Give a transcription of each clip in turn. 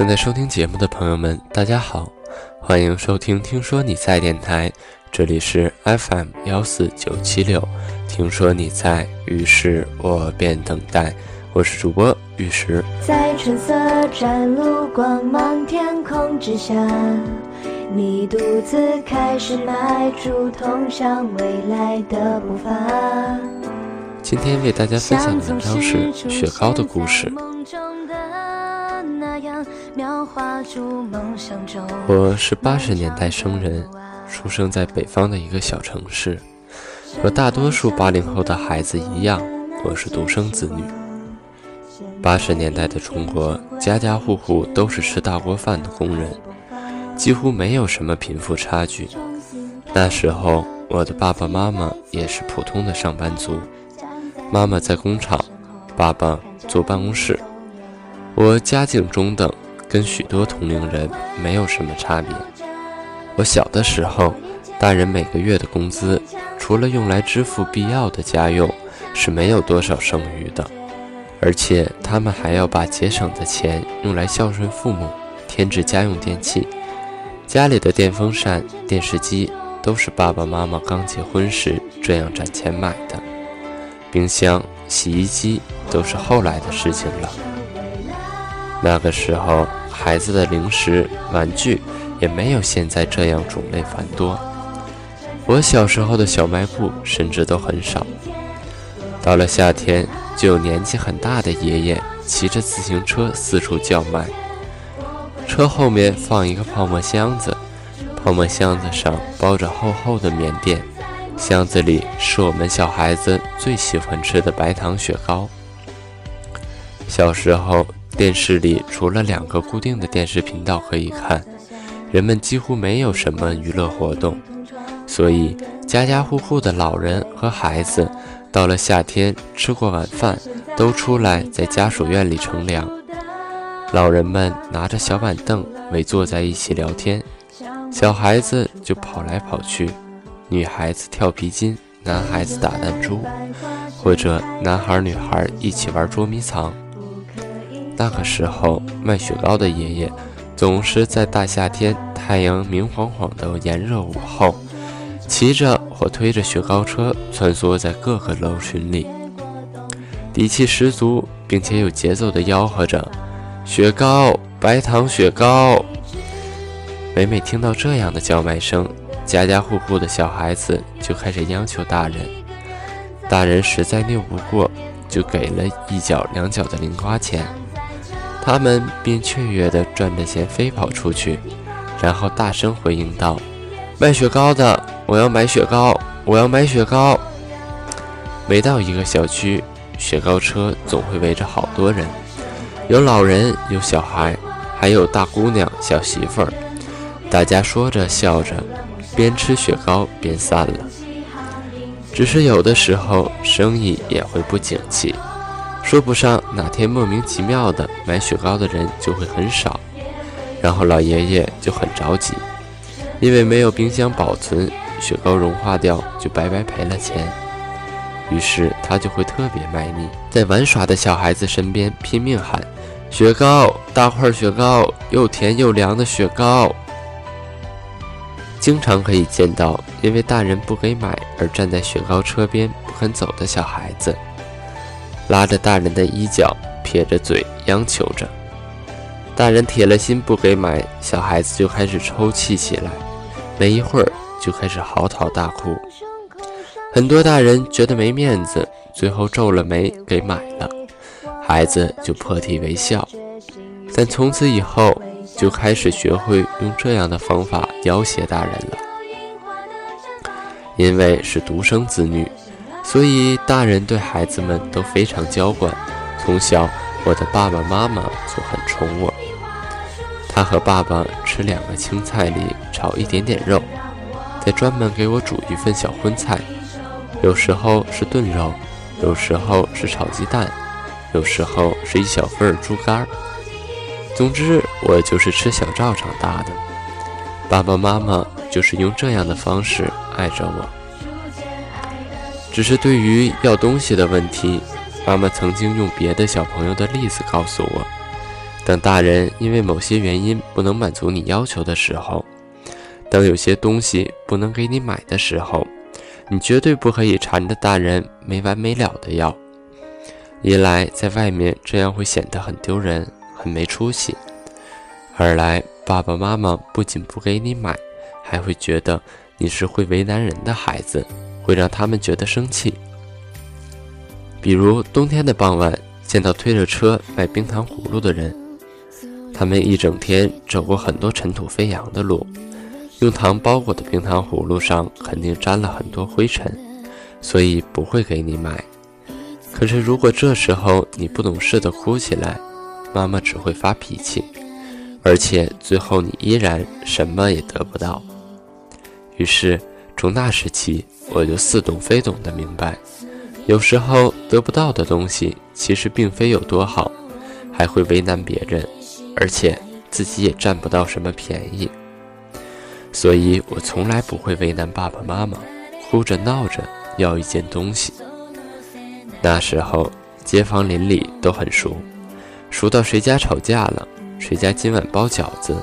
正在收听节目的朋友们，大家好，欢迎收听《听说你在》电台，这里是 FM 幺四九七六。听说你在，于是我便等待。我是主播玉石。在春色展露光芒天空之下，你独自开始迈出通向未来的步伐。今天为大家分享的文章是雪糕的故事。我是八十年代生人，出生在北方的一个小城市。和大多数八零后的孩子一样，我是独生子女。八十年代的中国，家家户户都是吃大锅饭的工人，几乎没有什么贫富差距。那时候，我的爸爸妈妈也是普通的上班族，妈妈在工厂，爸爸坐办公室。我家境中等，跟许多同龄人没有什么差别。我小的时候，大人每个月的工资，除了用来支付必要的家用，是没有多少剩余的。而且他们还要把节省的钱用来孝顺父母，添置家用电器。家里的电风扇、电视机都是爸爸妈妈刚结婚时这样攒钱买的。冰箱、洗衣机都是后来的事情了。那个时候，孩子的零食、玩具也没有现在这样种类繁多。我小时候的小卖部甚至都很少。到了夏天。就有年纪很大的爷爷骑着自行车四处叫卖，车后面放一个泡沫箱子，泡沫箱子上包着厚厚的棉垫，箱子里是我们小孩子最喜欢吃的白糖雪糕。小时候，电视里除了两个固定的电视频道可以看，人们几乎没有什么娱乐活动，所以家家户户的老人和孩子。到了夏天，吃过晚饭，都出来在家属院里乘凉。老人们拿着小板凳围坐在一起聊天，小孩子就跑来跑去，女孩子跳皮筋，男孩子打弹珠，或者男孩女孩一起玩捉迷藏。那个时候，卖雪糕的爷爷总是在大夏天太阳明晃晃的炎热午后。骑着或推着雪糕车穿梭在各个楼群里，底气十足，并且有节奏地吆喝着：“雪糕，白糖雪糕。”每每听到这样的叫卖声，家家户户的小孩子就开始央求大人。大人实在拗不过，就给了一角两角的零花钱，他们便雀跃地赚着钱飞跑出去，然后大声回应道：“卖雪糕的。”我要买雪糕，我要买雪糕。每到一个小区，雪糕车总会围着好多人，有老人，有小孩，还有大姑娘、小媳妇儿。大家说着笑着，边吃雪糕边散了。只是有的时候生意也会不景气，说不上哪天莫名其妙的买雪糕的人就会很少，然后老爷爷就很着急，因为没有冰箱保存。雪糕融化掉，就白白赔了钱。于是他就会特别卖力，在玩耍的小孩子身边拼命喊：“雪糕，大块雪糕，又甜又凉的雪糕。”经常可以见到因为大人不给买而站在雪糕车边不肯走的小孩子，拉着大人的衣角，撇着嘴央求着。大人铁了心不给买，小孩子就开始抽泣起来。没一会儿。就开始嚎啕大哭，很多大人觉得没面子，最后皱了眉给买了，孩子就破涕为笑。但从此以后，就开始学会用这样的方法要挟大人了。因为是独生子女，所以大人对孩子们都非常娇惯。从小，我的爸爸妈妈就很宠我。他和爸爸吃两个青菜里炒一点点肉。再专门给我煮一份小荤菜，有时候是炖肉，有时候是炒鸡蛋，有时候是一小份猪肝。总之，我就是吃小灶长大的。爸爸妈妈就是用这样的方式爱着我。只是对于要东西的问题，妈妈曾经用别的小朋友的例子告诉我：当大人因为某些原因不能满足你要求的时候，当有些东西不能给你买的时候，你绝对不可以缠着大人没完没了的要。一来，在外面这样会显得很丢人、很没出息；二来，爸爸妈妈不仅不给你买，还会觉得你是会为难人的孩子，会让他们觉得生气。比如冬天的傍晚，见到推着车卖冰糖葫芦的人。他们一整天走过很多尘土飞扬的路，用糖包裹的冰糖葫芦上肯定沾了很多灰尘，所以不会给你买。可是如果这时候你不懂事的哭起来，妈妈只会发脾气，而且最后你依然什么也得不到。于是从那时起，我就似懂非懂的明白，有时候得不到的东西其实并非有多好，还会为难别人。而且自己也占不到什么便宜，所以我从来不会为难爸爸妈妈，哭着闹着要一件东西。那时候街坊邻里都很熟，熟到谁家吵架了，谁家今晚包饺子，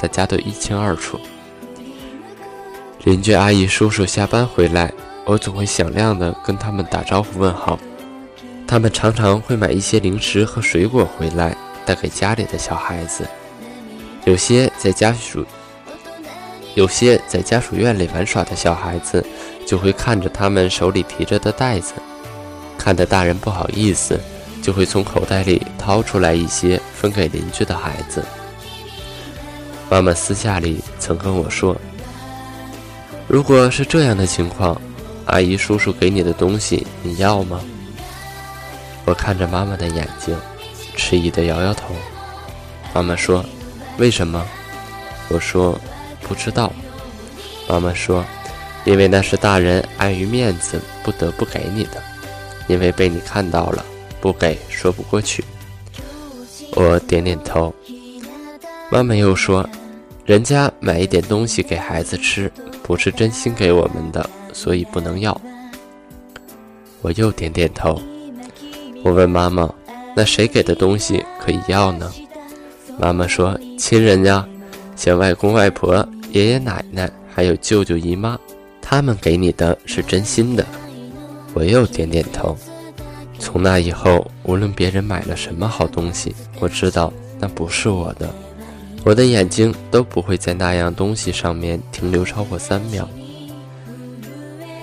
大家都一清二楚。邻居阿姨叔叔下班回来，我总会响亮的跟他们打招呼问好。他们常常会买一些零食和水果回来。带给家里的小孩子，有些在家属，有些在家属院里玩耍的小孩子，就会看着他们手里提着的袋子，看得大人不好意思，就会从口袋里掏出来一些分给邻居的孩子。妈妈私下里曾跟我说：“如果是这样的情况，阿姨叔叔给你的东西你要吗？”我看着妈妈的眼睛。迟疑的摇摇头，妈妈说：“为什么？”我说：“不知道。”妈妈说：“因为那是大人碍于面子不得不给你的，因为被你看到了，不给说不过去。”我点点头。妈妈又说：“人家买一点东西给孩子吃，不是真心给我们的，所以不能要。”我又点点头。我问妈妈。那谁给的东西可以要呢？妈妈说：“亲人呀，像外公外婆、爷爷奶奶，还有舅舅姨妈，他们给你的是真心的。”我又点点头。从那以后，无论别人买了什么好东西，我知道那不是我的，我的眼睛都不会在那样东西上面停留超过三秒。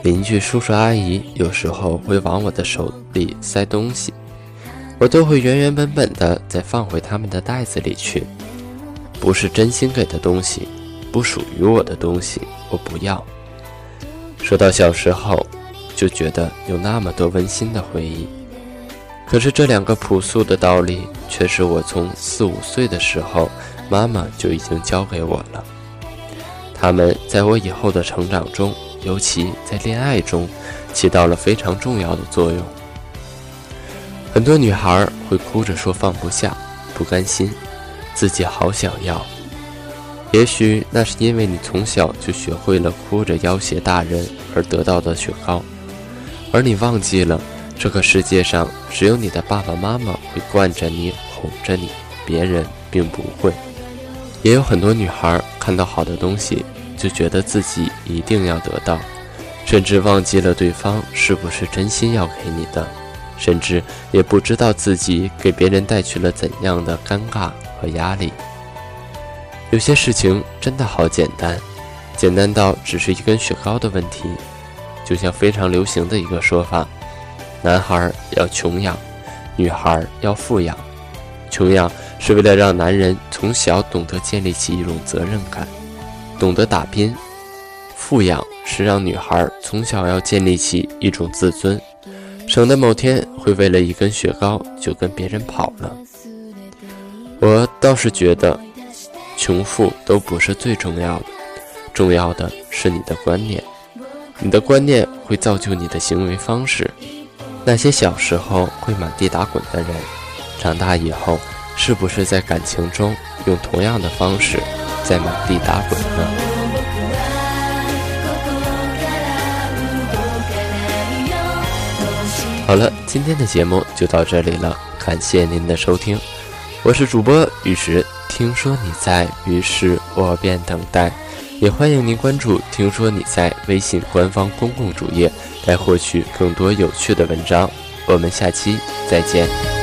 邻居叔叔阿姨有时候会往我的手里塞东西。我都会原原本本的再放回他们的袋子里去，不是真心给的东西，不属于我的东西，我不要。说到小时候，就觉得有那么多温馨的回忆，可是这两个朴素的道理，却是我从四五岁的时候，妈妈就已经教给我了。他们在我以后的成长中，尤其在恋爱中，起到了非常重要的作用。很多女孩会哭着说放不下、不甘心，自己好想要。也许那是因为你从小就学会了哭着要挟大人而得到的雪糕，而你忘记了这个世界上只有你的爸爸妈妈会惯着你、哄着你，别人并不会。也有很多女孩看到好的东西就觉得自己一定要得到，甚至忘记了对方是不是真心要给你的。甚至也不知道自己给别人带去了怎样的尴尬和压力。有些事情真的好简单，简单到只是一根雪糕的问题。就像非常流行的一个说法：男孩要穷养，女孩要富养。穷养是为了让男人从小懂得建立起一种责任感，懂得打拼；富养是让女孩从小要建立起一种自尊。省得某天会为了一根雪糕就跟别人跑了。我倒是觉得，穷富都不是最重要的，重要的是你的观念。你的观念会造就你的行为方式。那些小时候会满地打滚的人，长大以后是不是在感情中用同样的方式在满地打滚呢？好了，今天的节目就到这里了，感谢您的收听。我是主播雨石，听说你在，于是我便等待。也欢迎您关注“听说你在”微信官方公共主页，来获取更多有趣的文章。我们下期再见。